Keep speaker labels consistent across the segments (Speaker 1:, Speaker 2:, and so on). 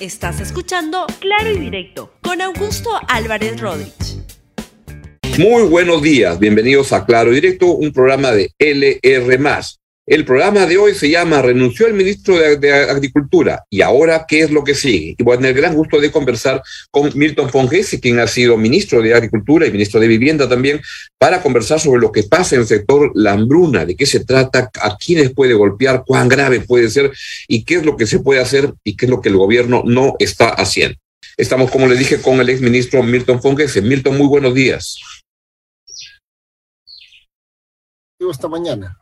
Speaker 1: Estás escuchando Claro y Directo con Augusto Álvarez Rodríguez.
Speaker 2: Muy buenos días, bienvenidos a Claro y Directo, un programa de LR. El programa de hoy se llama Renunció el ministro de, Agricultura y ahora qué es lo que sigue. Y voy a tener el gran gusto de conversar con Milton Fongesi, quien ha sido ministro de Agricultura y ministro de Vivienda también, para conversar sobre lo que pasa en el sector la hambruna, de qué se trata, a quiénes puede golpear, cuán grave puede ser y qué es lo que se puede hacer y qué es lo que el gobierno no está haciendo. Estamos, como le dije, con el exministro Milton Fongesi. Milton, muy buenos días.
Speaker 3: Esta mañana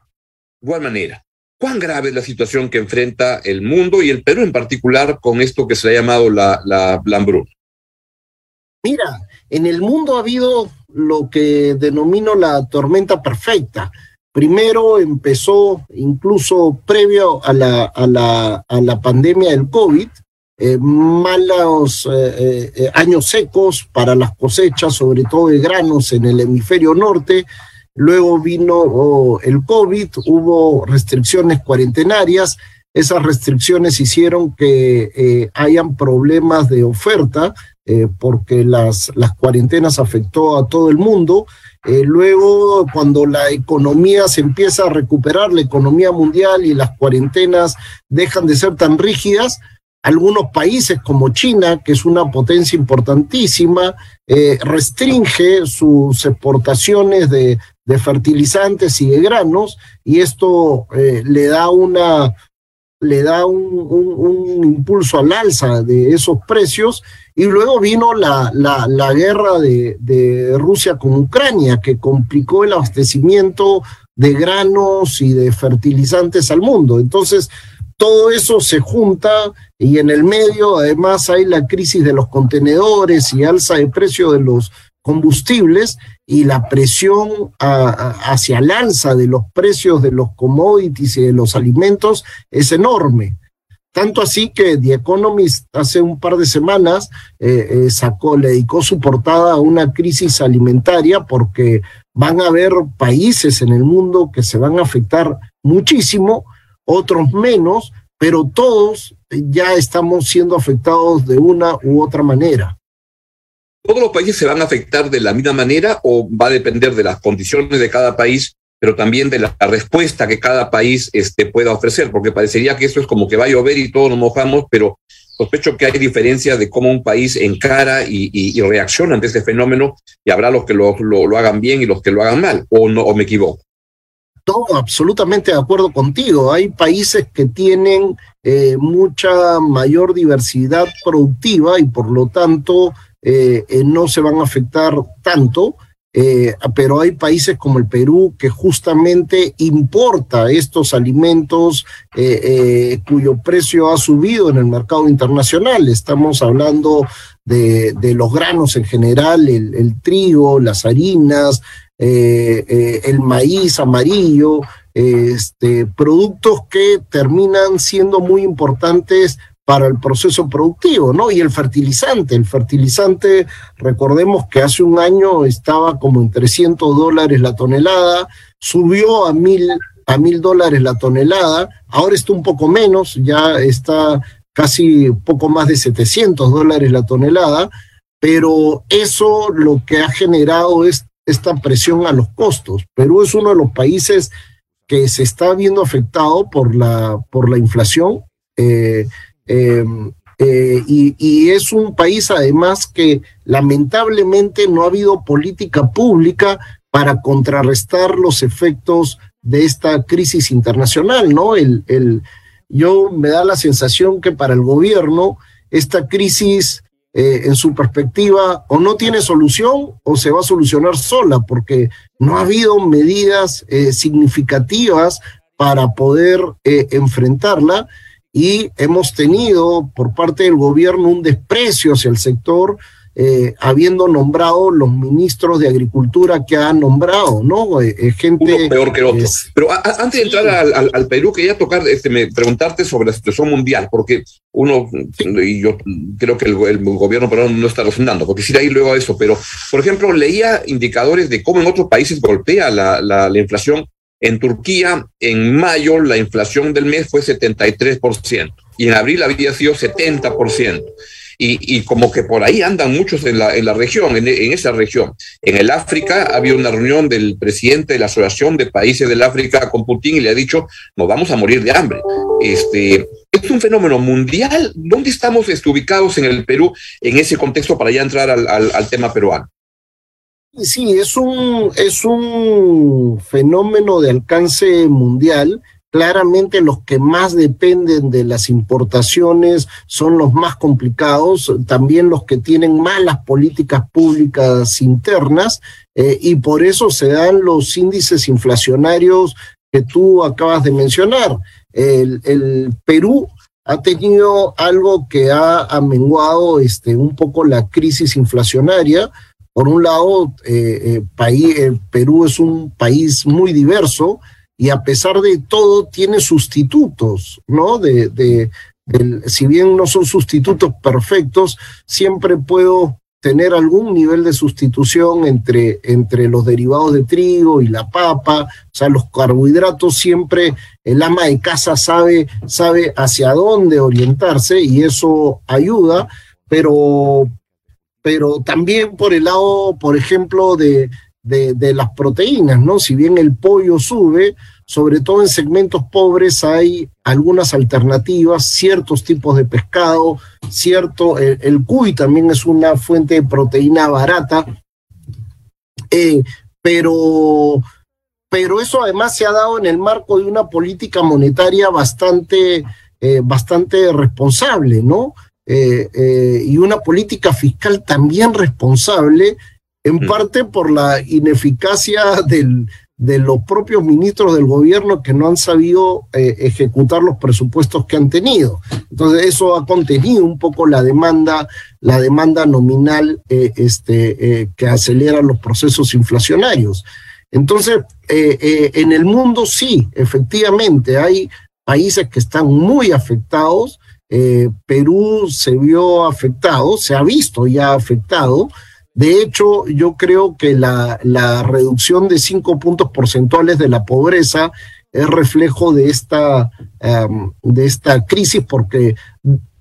Speaker 2: igual manera, ¿cuán grave es la situación que enfrenta el mundo y el Perú en particular con esto que se ha llamado la, la?
Speaker 3: Mira, en el mundo ha habido lo que denomino la tormenta perfecta. Primero empezó, incluso previo a la, a la, a la pandemia del COVID, eh, malos eh, eh, años secos para las cosechas, sobre todo de granos en el hemisferio norte, luego vino el COVID, hubo restricciones cuarentenarias, esas restricciones hicieron que eh, hayan problemas de oferta eh, porque las, las cuarentenas afectó a todo el mundo. Eh, luego, cuando la economía se empieza a recuperar, la economía mundial y las cuarentenas dejan de ser tan rígidas, algunos países como China, que es una potencia importantísima, restringe sus exportaciones de, de fertilizantes y de granos, y esto eh, le da una le da un, impulso al alza de esos precios, y luego vino la, la, la guerra de, de, Rusia con Ucrania, que complicó el abastecimiento de granos y de fertilizantes al mundo. Entonces, todo eso se junta y en el medio además hay la crisis de los contenedores y alza de precio de los combustibles y la presión hacia el alza de los precios de los commodities y de los alimentos es enorme. Tanto así que The Economist hace un par de semanas eh, eh, sacó, le dedicó su portada a una crisis alimentaria porque van a haber países en el mundo que se van a afectar muchísimo, otros menos, pero todos ya estamos siendo afectados de una u otra manera.
Speaker 2: ¿Todos los países se van a afectar de la misma manera o va a depender de las condiciones de cada país, pero también de la respuesta que cada país este, pueda ofrecer? Porque parecería que eso es como que va a llover y todos nos mojamos, pero sospecho que hay diferencias de cómo un país encara y, reacciona ante este fenómeno y habrá los que lo, hagan bien y los que lo hagan mal, o, no, o me equivoco.
Speaker 3: Todo absolutamente de acuerdo contigo. Hay países que tienen eh, mucha mayor diversidad productiva y por lo tanto eh, eh, no se van a afectar tanto, pero hay países como el Perú que justamente importa estos alimentos cuyo precio ha subido en el mercado internacional. Estamos hablando de, los granos en general, el, trigo, las harinas, el maíz amarillo, este, productos que terminan siendo muy importantes para el proceso productivo, ¿no? Y el fertilizante, el fertilizante, recordemos que hace un año estaba como en 300 dólares la tonelada, subió a mil, a mil dólares la tonelada, ahora está un poco menos, ya está casi poco más de 700 dólares la tonelada, pero eso lo que ha generado es esta presión a los costos. Perú es uno de los países que se está viendo afectado por la, por la inflación. Eh, Em, eh, y, es un país además que lamentablemente no ha habido política pública para contrarrestar los efectos de esta crisis internacional, ¿no? El, el, yo me da la sensación que para el gobierno esta crisis eh, en su perspectiva o no tiene solución o se va a solucionar sola, porque no ha habido medidas eh, significativas para poder enfrentarla. Y hemos tenido por parte del gobierno un desprecio hacia el sector, eh, habiendo nombrado los ministros de Agricultura que han nombrado, ¿no?
Speaker 2: Eh, eh, gente. peor que otro. Pero antes de entrar al, Perú, quería tocar, este, me, preguntarte sobre la situación mundial, porque uno, y yo creo que el, gobierno peruano no está razonando, porque sí, ahí luego a eso, pero, por ejemplo, leía indicadores de cómo en otros países golpea la, la, la inflación en Turquía, en mayo, la inflación del mes fue 73%. y en abril había sido 70%. Y, y, como que por ahí andan muchos en la, en la región, en, esa región. En el África había una reunión del presidente de la Asociación de Países del África con Putin y le ha dicho, nos vamos a morir de hambre. Este, es un fenómeno mundial. ¿Dónde estamos este, ubicados en el Perú en ese contexto para ya entrar al, al tema peruano?
Speaker 3: Sí, es un, es un fenómeno de alcance mundial Claramente los que más dependen de las importaciones son los más complicados, también los que tienen malas políticas públicas internas eh, y por eso se dan los índices inflacionarios que tú acabas de mencionar. El, Perú ha tenido algo que ha amenguado este, un poco la crisis inflacionaria. Por un lado, eh, eh, país, el Perú es un país muy diverso, y a pesar de todo tiene sustitutos, ¿no? De, de, si bien no son sustitutos perfectos, siempre puedo tener algún nivel de sustitución entre, entre los derivados de trigo y la papa, o sea, los carbohidratos siempre el ama de casa sabe, sabe hacia dónde orientarse y eso ayuda, pero, pero también por el lado, por ejemplo, de, de, las proteínas, ¿no? Si bien el pollo sube, sobre todo en segmentos pobres hay algunas alternativas, ciertos tipos de pescado, cierto, el, cuy también es una fuente de proteína barata, eh, pero, pero eso además se ha dado en el marco de una política monetaria bastante, eh, bastante responsable, ¿no? Eh, y una política fiscal también responsable en mm. parte por la ineficacia del, de los propios ministros del gobierno que no han sabido eh, ejecutar los presupuestos que han tenido. Entonces eso ha contenido un poco la demanda, la demanda nominal eh, este, eh, que acelera los procesos inflacionarios. Entonces, en el mundo sí, efectivamente, hay países que están muy afectados. Perú se vio afectado, se ha visto ya afectado, de hecho, yo creo que la, la reducción de cinco puntos porcentuales de la pobreza es reflejo de esta, um, de esta crisis, porque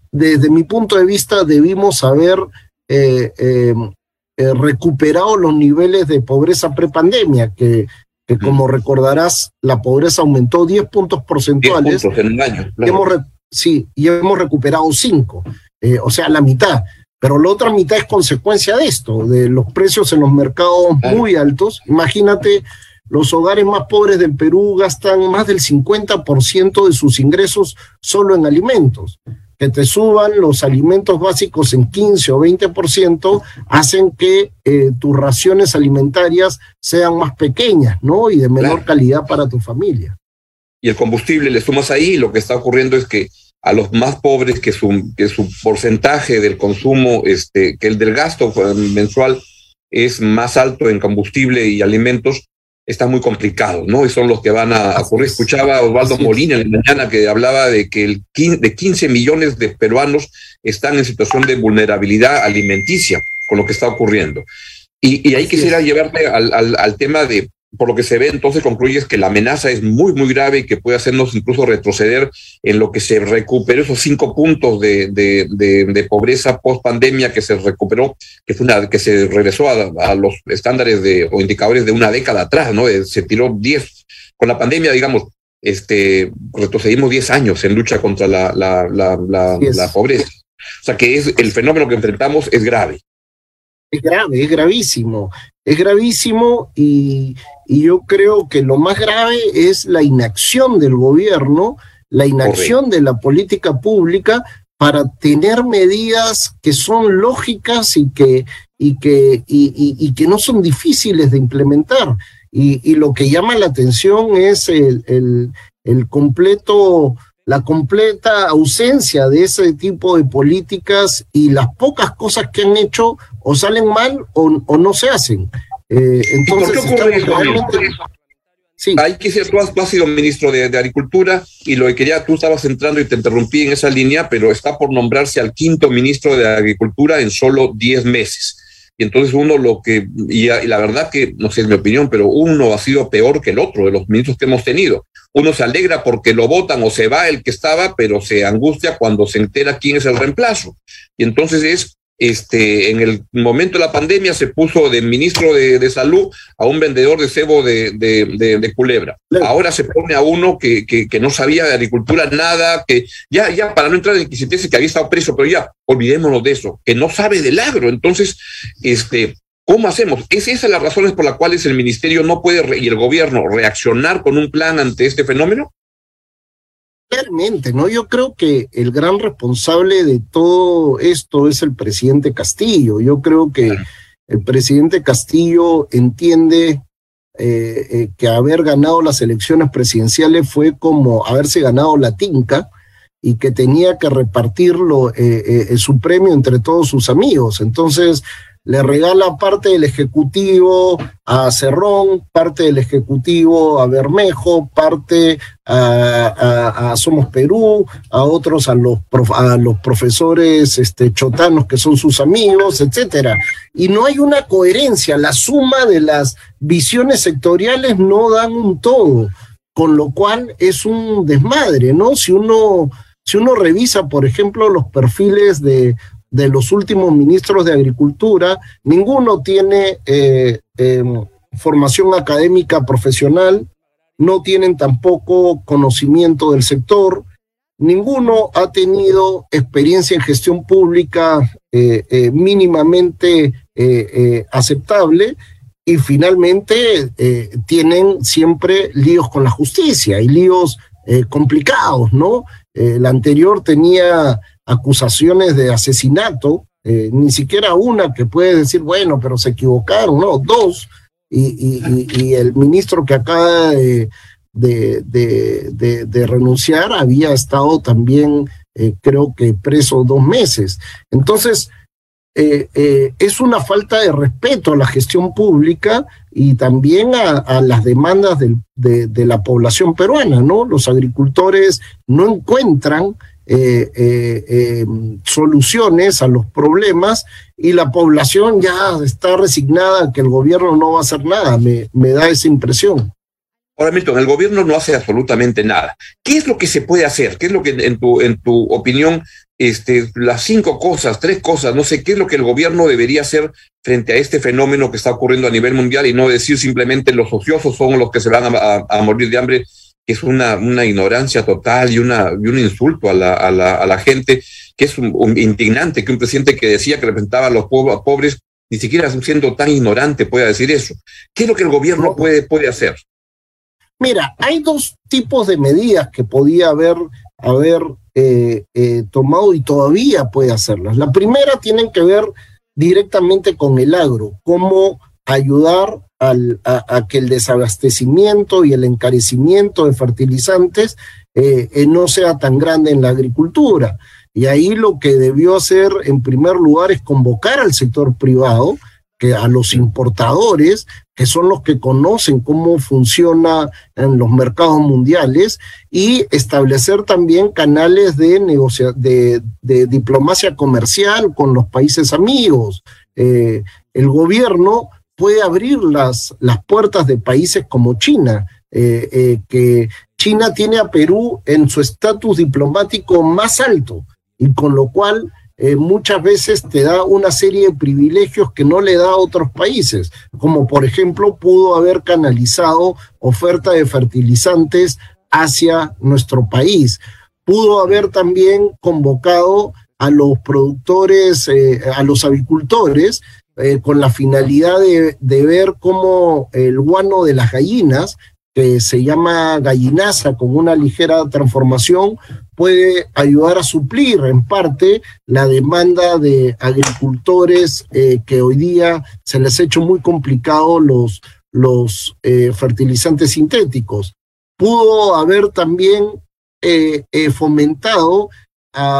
Speaker 3: desde mi punto de vista debimos haber eh, eh, eh, recuperado los niveles de pobreza prepandemia, que, que como recordarás, la pobreza aumentó 10 puntos porcentuales.
Speaker 2: 10 puntos en un año.
Speaker 3: Claro. Hemos, sí, y hemos recuperado 5, o sea, la mitad. Pero la otra mitad es consecuencia de esto, de los precios en los mercados muy altos. Imagínate, los hogares más pobres del Perú gastan más del 50% de sus ingresos solo en alimentos. Que te suban los alimentos básicos en 15 o 20% hacen que eh, tus raciones alimentarias sean más pequeñas, ¿no? Y de menor claro. calidad para tu familia.
Speaker 2: Y el combustible le sumas ahí, y lo que está ocurriendo es que a los más pobres que su, que su porcentaje del consumo, este, que el del gasto mensual es más alto en combustible y alimentos, está muy complicado, ¿no? Y son los que van a ocurrir. Escuchaba a Osvaldo Molina en la mañana que hablaba de que el 15, de 15 millones de peruanos están en situación de vulnerabilidad alimenticia con lo que está ocurriendo. Y, y ahí quisiera llevarte al, al, al tema de por lo que se ve, entonces concluyes que la amenaza es muy, muy grave y que puede hacernos incluso retroceder en lo que se recuperó, esos cinco puntos de, de, de, de pobreza post pandemia que se recuperó, que fue una, que se regresó a, a, los estándares de, o indicadores de una década atrás, ¿no? Eh, se tiró diez. Con la pandemia, digamos, este, retrocedimos diez años en lucha contra la, la, la, la, yes. la pobreza. O sea que es, el fenómeno que enfrentamos es grave.
Speaker 3: Es grave, es gravísimo. Es gravísimo y, y yo creo que lo más grave es la inacción del gobierno, la inacción Correcto. de la política pública para tener medidas que son lógicas y que, y que, y, que no son difíciles de implementar. Y, lo que llama la atención es el, el, el completo la completa ausencia de ese tipo de políticas y las pocas cosas que han hecho o salen mal o, o no se hacen. Eh, entonces,
Speaker 2: ¿Por qué ocurre eso? Realmente... Sí. Ahí quisiera, tú has, tú has sido ministro de, de, Agricultura y lo que quería, tú estabas entrando y te interrumpí en esa línea, pero está por nombrarse al quinto ministro de Agricultura en solo 10 meses. y entonces uno lo que, y, la verdad que, no sé, es mi opinión, pero uno ha sido peor que el otro de los ministros que hemos tenido. Uno se alegra porque lo votan o se va el que estaba, pero se angustia cuando se entera quién es el reemplazo. Y entonces es este, en el momento de la pandemia se puso de ministro de, salud a un vendedor de cebo de, culebra. Ahora se pone a uno que, que, no sabía de agricultura nada, que ya, ya, para no entrar en se que había estado preso, pero ya, olvidémonos de eso, que no sabe del agro. Entonces, este, ¿cómo hacemos? ¿Es esa las razones por las cuales el ministerio no puede y el gobierno reaccionar con un plan ante este fenómeno?
Speaker 3: Realmente, ¿no? Yo creo que el gran responsable de todo esto es el presidente Castillo. Yo creo que el presidente Castillo entiende eh, eh, que haber ganado las elecciones presidenciales fue como haberse ganado la tinca y que tenía que repartirlo eh, su premio entre todos sus amigos. Entonces, le regala parte del Ejecutivo a Cerrón, parte del Ejecutivo a Bermejo, parte a, Somos Perú, a otros a los, profesores este, chotanos que son sus amigos, etcétera. Y no hay una coherencia, la suma de las visiones sectoriales no dan un todo, con lo cual es un desmadre, ¿no? Si uno, si uno revisa, por ejemplo, los perfiles de de los últimos ministros de Agricultura, ninguno tiene eh, em, formación académica profesional, no tienen tampoco conocimiento del sector, ninguno ha tenido experiencia en gestión pública eh, eh, mínimamente aceptable y finalmente tienen siempre líos con la justicia y líos complicados, ¿no? el anterior tenía acusaciones de asesinato, eh, ni siquiera una que puede decir, bueno, pero se equivocaron, no, dos, y, y, el ministro que acaba de, de, de, renunciar había estado también, eh, creo que preso dos meses. Entonces, eh, es una falta de respeto a la gestión pública y también a, a las demandas de, de, la población peruana, ¿no? Los agricultores no encuentran eh, eh, em, soluciones a los problemas y la población ya está resignada que el gobierno no va a hacer nada, me, me da esa impresión.
Speaker 2: Ahora, Milton, el gobierno no hace absolutamente nada. ¿Qué es lo que se puede hacer? ¿Qué es lo que, en tu, en tu opinión, este, las cinco cosas, tres cosas, no sé, qué es lo que el gobierno debería hacer frente a este fenómeno que está ocurriendo a nivel mundial y no decir simplemente los ociosos son los que se van a morir de hambre que es una, una ignorancia total y, una, y un insulto a la, a la, a la gente, que es un, indignante que un presidente que decía que representaba a los pobres, ni siquiera siendo tan ignorante pueda decir eso. ¿Qué es lo que el gobierno puede, puede hacer?
Speaker 3: Mira, hay dos tipos de medidas que podía haber, haber eh, eh, tomado y todavía puede hacerlas. La primera tienen que ver directamente con el agro, cómo ayudar a, que el desabastecimiento y el encarecimiento de fertilizantes eh, eh, no sea tan grande en la agricultura. Y ahí lo que debió hacer en primer lugar es convocar al sector privado, que a los importadores, que son los que conocen cómo funciona en los mercados mundiales, y establecer también canales de, de, diplomacia comercial con los países amigos. Eh, el gobierno puede abrir las, las puertas de países como China, eh, eh, que China tiene a Perú en su estatus diplomático más alto y con lo cual eh, muchas veces te da una serie de privilegios que no le da a otros países, como por ejemplo pudo haber canalizado oferta de fertilizantes hacia nuestro país, pudo haber también convocado a los productores, a los avicultores, eh, con la finalidad de, ver cómo el guano de las gallinas, que se llama gallinaza con una ligera transformación, puede ayudar a suplir en parte la demanda de agricultores eh, que hoy día se les ha hecho muy complicado los, los eh, fertilizantes sintéticos. Pudo haber también fomentado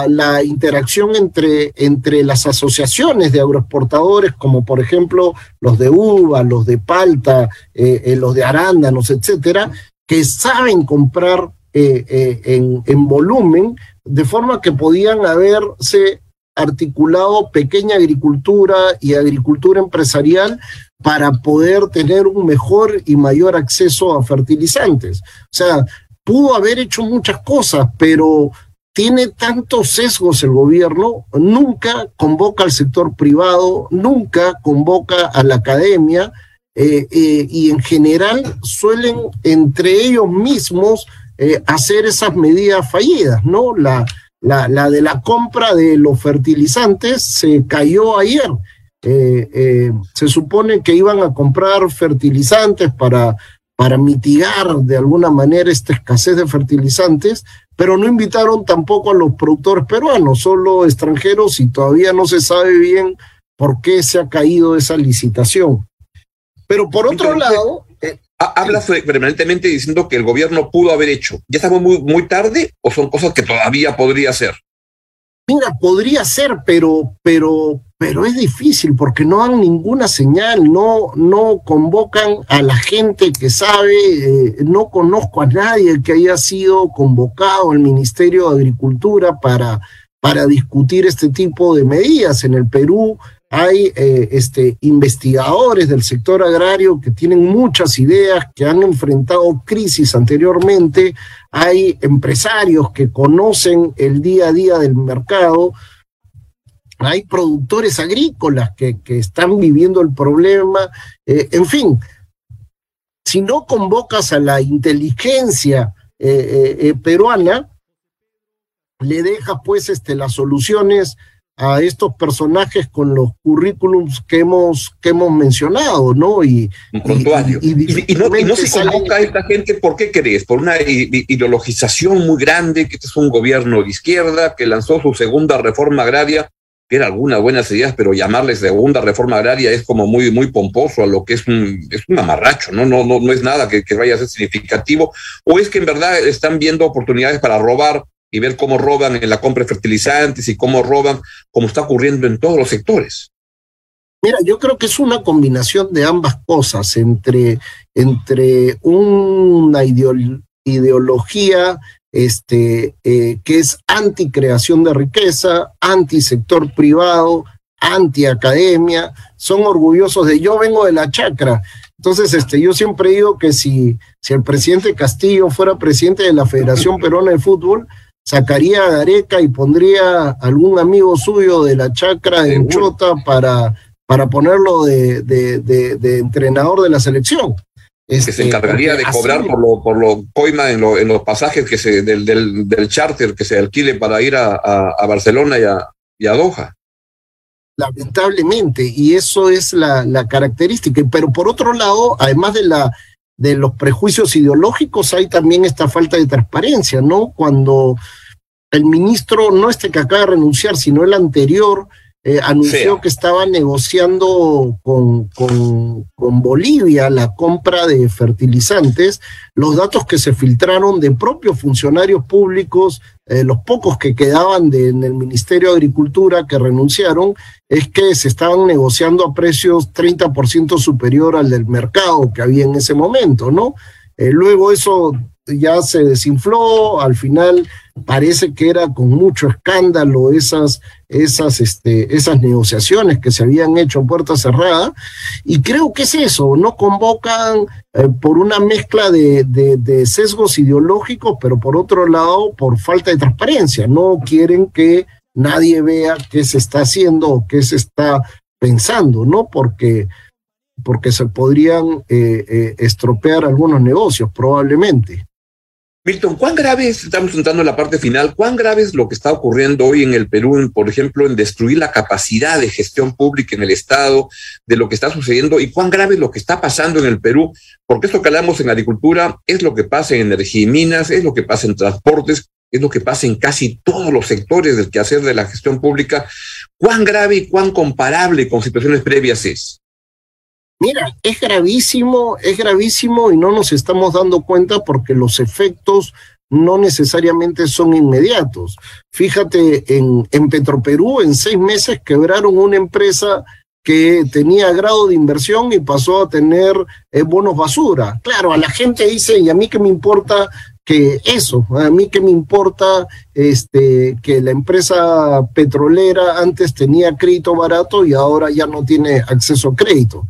Speaker 3: la interacción entre, entre las asociaciones de agroexportadores, como por ejemplo los de uva, los de palta, eh, eh, los de arándanos, etcétera, que saben comprar eh, en, en volumen, de forma que podían haberse articulado pequeña agricultura y agricultura empresarial para poder tener un mejor y mayor acceso a fertilizantes. O sea, pudo haber hecho muchas cosas, pero tiene tantos sesgos el gobierno, nunca convoca al sector privado, nunca convoca a la academia eh, eh, y en general suelen entre ellos mismos eh, hacer esas medidas fallidas, ¿no? La, la, de la compra de los fertilizantes se cayó ayer. se supone que iban a comprar fertilizantes para para mitigar de alguna manera esta escasez de fertilizantes, pero no invitaron tampoco a los productores peruanos, solo extranjeros y todavía no se sabe bien por qué se ha caído esa licitación. Pero por otro lado...
Speaker 2: Eh, habla permanentemente diciendo que el gobierno pudo haber hecho. ¿Ya estamos muy, muy tarde o son cosas que todavía podría hacer?
Speaker 3: Mira, podría ser, pero, pero, pero es difícil porque no dan ninguna señal, no, no convocan a la gente que sabe, eh, no conozco a nadie que haya sido convocado al Ministerio de Agricultura para, para discutir este tipo de medidas. En el Perú hay eh, este, investigadores del sector agrario que tienen muchas ideas, que han enfrentado crisis anteriormente, hay empresarios que conocen el día a día del mercado, hay productores agrícolas que, que están viviendo el problema, eh, en fin, si no convocas a la inteligencia eh, peruana, le dejas pues este, las soluciones a estos personajes con los currículums que hemos, que hemos mencionado, ¿no?
Speaker 2: Y, y, no, se convoca a esta gente, ¿por qué crees? Por una ideologización muy grande, que este es un gobierno de izquierda que lanzó su segunda reforma agraria, que era algunas buenas ideas, pero llamarle segunda reforma agraria es como muy, muy pomposo a lo que es un, es un amarracho, ¿no? No, no, no es nada que, que vaya a ser significativo, o es que en verdad están viendo oportunidades para robar y ver cómo roban en la compra de fertilizantes y cómo roban, como está ocurriendo en todos los sectores.
Speaker 3: Mira, yo creo que es una combinación de ambas cosas, entre, entre una ideología este, eh, que es anti-creación de riqueza, anti-sector privado, anti-academia, son orgullosos de yo vengo de la chacra. Entonces, este, yo siempre digo que si, si el presidente Castillo fuera presidente de la Federación Peruana de Fútbol, sacaría a Gareca y pondría algún amigo suyo de la chacra de Chota para, para ponerlo de, de, entrenador de la selección.
Speaker 2: que se este, encargaría de cobrar por lo, por lo coima en, en los pasajes que se, del, del, del, charter que se alquile para ir a, a, Barcelona y a, y a Doha.
Speaker 3: Lamentablemente, y eso es la, la característica. Pero por otro lado, además de la de los prejuicios ideológicos hay también esta falta de transparencia, ¿no? Cuando el ministro, no este que acaba de renunciar, sino el anterior, eh, anunció que estaba negociando con, con, con, Bolivia la compra de fertilizantes, los datos que se filtraron de propios funcionarios públicos, eh, los pocos que quedaban de, en el Ministerio de Agricultura que renunciaron, es que se estaban negociando a precios 30% superior al del mercado que había en ese momento, ¿no? Eh, luego eso ya se desinfló, al final parece que era con mucho escándalo esas, esas, este, esas negociaciones que se habían hecho puerta cerrada, y creo que es eso, no convocan eh, por una mezcla de, de, sesgos ideológicos, pero por otro lado, por falta de transparencia, no quieren que nadie vea qué se está haciendo o qué se está pensando, ¿no? Porque porque se podrían eh, eh, estropear algunos negocios, probablemente.
Speaker 2: Milton, ¿cuán grave es, estamos entrando en la parte final, cuán grave es lo que está ocurriendo hoy en el Perú, por ejemplo, en destruir la capacidad de gestión pública en el Estado, de lo que está sucediendo, y cuán grave es lo que está pasando en el Perú? Porque esto que hablamos en agricultura es lo que pasa en energía y minas, es lo que pasa en transportes, es lo que pasa en casi todos los sectores del quehacer de la gestión pública. ¿Cuán grave y cuán comparable con situaciones previas es?
Speaker 3: Mira, es gravísimo, es gravísimo y no nos estamos dando cuenta porque los efectos no necesariamente son inmediatos. Fíjate, en, en Petroperú en seis meses quebraron una empresa que tenía grado de inversión y pasó a tener eh, bonos basura. Claro, a la gente dice, y a mí que me importa que eso, a mí que me importa este, que la empresa petrolera antes tenía crédito barato y ahora ya no tiene acceso a crédito.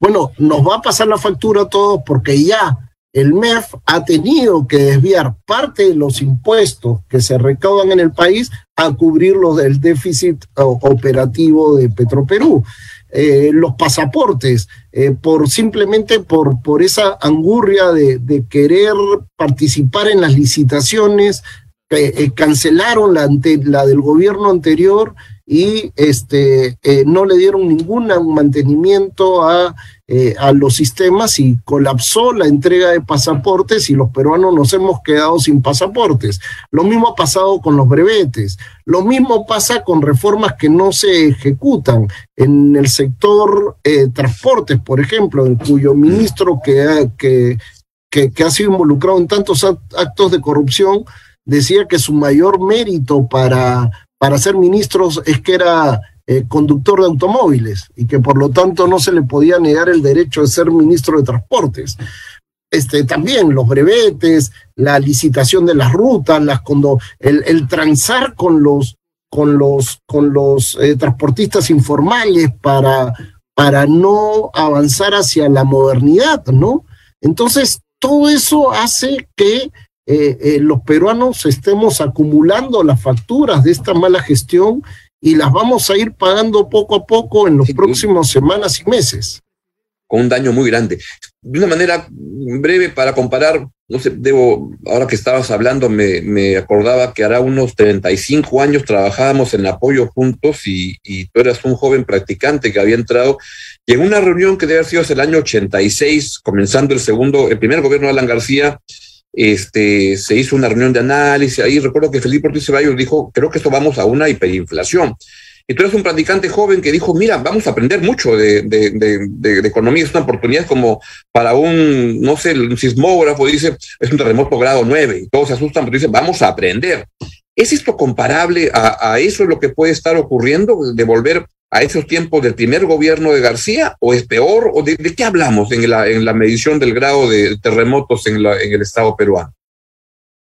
Speaker 3: Bueno, nos va a pasar la factura a todos porque ya el MEF ha tenido que desviar parte de los impuestos que se recaudan en el país a cubrir los del déficit operativo de Petroperú. Eh, los pasaportes, eh, por simplemente por, por esa angurria de, querer participar en las licitaciones, eh, cancelaron la, la del gobierno anterior y este, no le dieron ningún mantenimiento a eh, a los sistemas y colapsó la entrega de pasaportes y los peruanos nos hemos quedado sin pasaportes. Lo mismo ha pasado con los brevetes. Lo mismo pasa con reformas que no se ejecutan en el sector eh, transportes, por ejemplo, en cuyo ministro que, que, que, que ha sido involucrado en tantos actos de corrupción decía que su mayor mérito para, para ser ministros es que era eh, conductor de automóviles y que por lo tanto no se le podía negar el derecho de ser ministro de Transportes. Este, también los brevetes, la licitación de las rutas, las, el, el transar con los, con los, con los eh, transportistas informales para, para no avanzar hacia la modernidad, ¿no? Entonces, todo eso hace que eh, los peruanos estemos acumulando las facturas de esta mala gestión y las vamos a ir pagando poco a poco en los próximos semanas y meses.
Speaker 2: Con un daño muy grande. De una manera breve para comparar, no sé, debo, ahora que estabas hablando, me, me acordaba que hará unos 35 años trabajábamos en apoyo juntos y, y, tú eras un joven practicante que había entrado y en una reunión que debe haber sido el año 86, comenzando el segundo, el primer gobierno de Alan García, este, se hizo una reunión de análisis, ahí recuerdo que Felipe Ortiz Ceballos dijo, creo que esto vamos a una hiperinflación. Y tú eres un practicante joven que dijo, mira, vamos a aprender mucho de, economía, es una oportunidad como para un, no sé, un sismógrafo, dice, es un terremoto grado 9, y todos se asustan, pero dice, vamos a aprender. ¿Es esto comparable a, eso lo que puede estar ocurriendo, de volver a esos tiempos del primer gobierno de García o es peor? ¿O de, qué hablamos en la, en la medición del grado de terremotos en el estado peruano?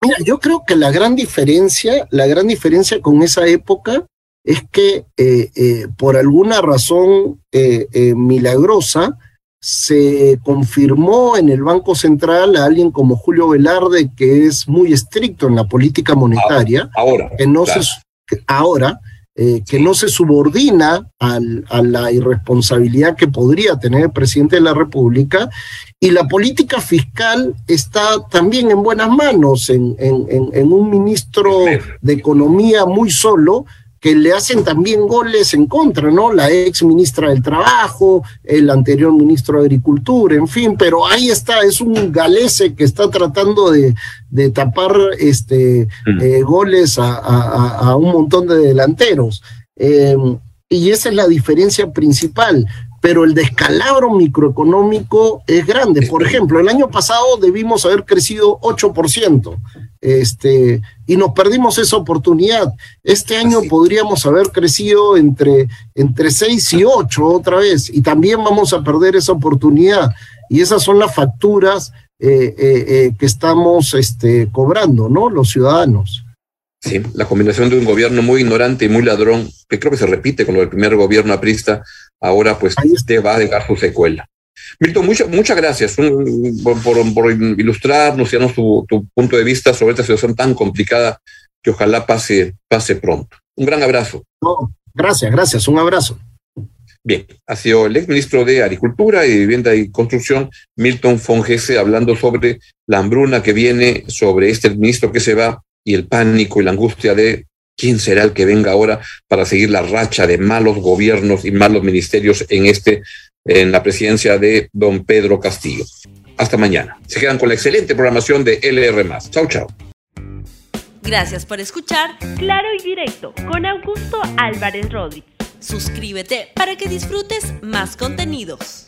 Speaker 3: Mira, yo creo que la gran diferencia, la gran diferencia con esa época es que eh, eh, por alguna razón eh, milagrosa se confirmó en el Banco Central a alguien como Julio Velarde, que es muy estricto en la política monetaria.
Speaker 2: Ahora.
Speaker 3: Que no se, ahora, eh, que no se subordina al, a la irresponsabilidad que podría tener el presidente de la República, y la política fiscal está también en buenas manos, en, en, en un ministro de Economía muy solo, que le hacen también goles en contra, ¿no? La ex ministra del Trabajo, el anterior ministro de Agricultura, en fin, pero ahí está, es un galese que está tratando de, de tapar este, mm. eh, goles a, a, a, un montón de delanteros. Eh, y esa es la diferencia principal pero el descalabro microeconómico es grande. Por ejemplo, el año pasado debimos haber crecido 8%, este, y nos perdimos esa oportunidad. Este año podríamos haber crecido entre, entre 6 y 8 otra vez, y también vamos a perder esa oportunidad. Y esas son las facturas eh, eh, eh, que estamos este, cobrando, ¿no? Los ciudadanos.
Speaker 2: Sí, la combinación de un gobierno muy ignorante y muy ladrón, que creo que se repite con lo del primer gobierno aprista, ahora pues te va a dejar su secuela. Milton, muchas muchas gracias por, por, ilustrarnos y darnos tu, tu, punto de vista sobre esta situación tan complicada que ojalá pase, pase pronto. Un gran abrazo.
Speaker 3: gracias, gracias, un abrazo.
Speaker 2: Bien, ha sido el exministro de Agricultura y Vivienda y Construcción, Milton Fongese, hablando sobre la hambruna que viene, sobre este ministro que se va y el pánico y la angustia de quién será el que venga ahora para seguir la racha de malos gobiernos y malos ministerios en este en la presidencia de don Pedro Castillo. Hasta mañana. Se quedan con la excelente programación de LR+. Chau, chau.
Speaker 1: Gracias por escuchar Claro y Directo con Augusto Álvarez Rodríguez. Suscríbete para que disfrutes más contenidos.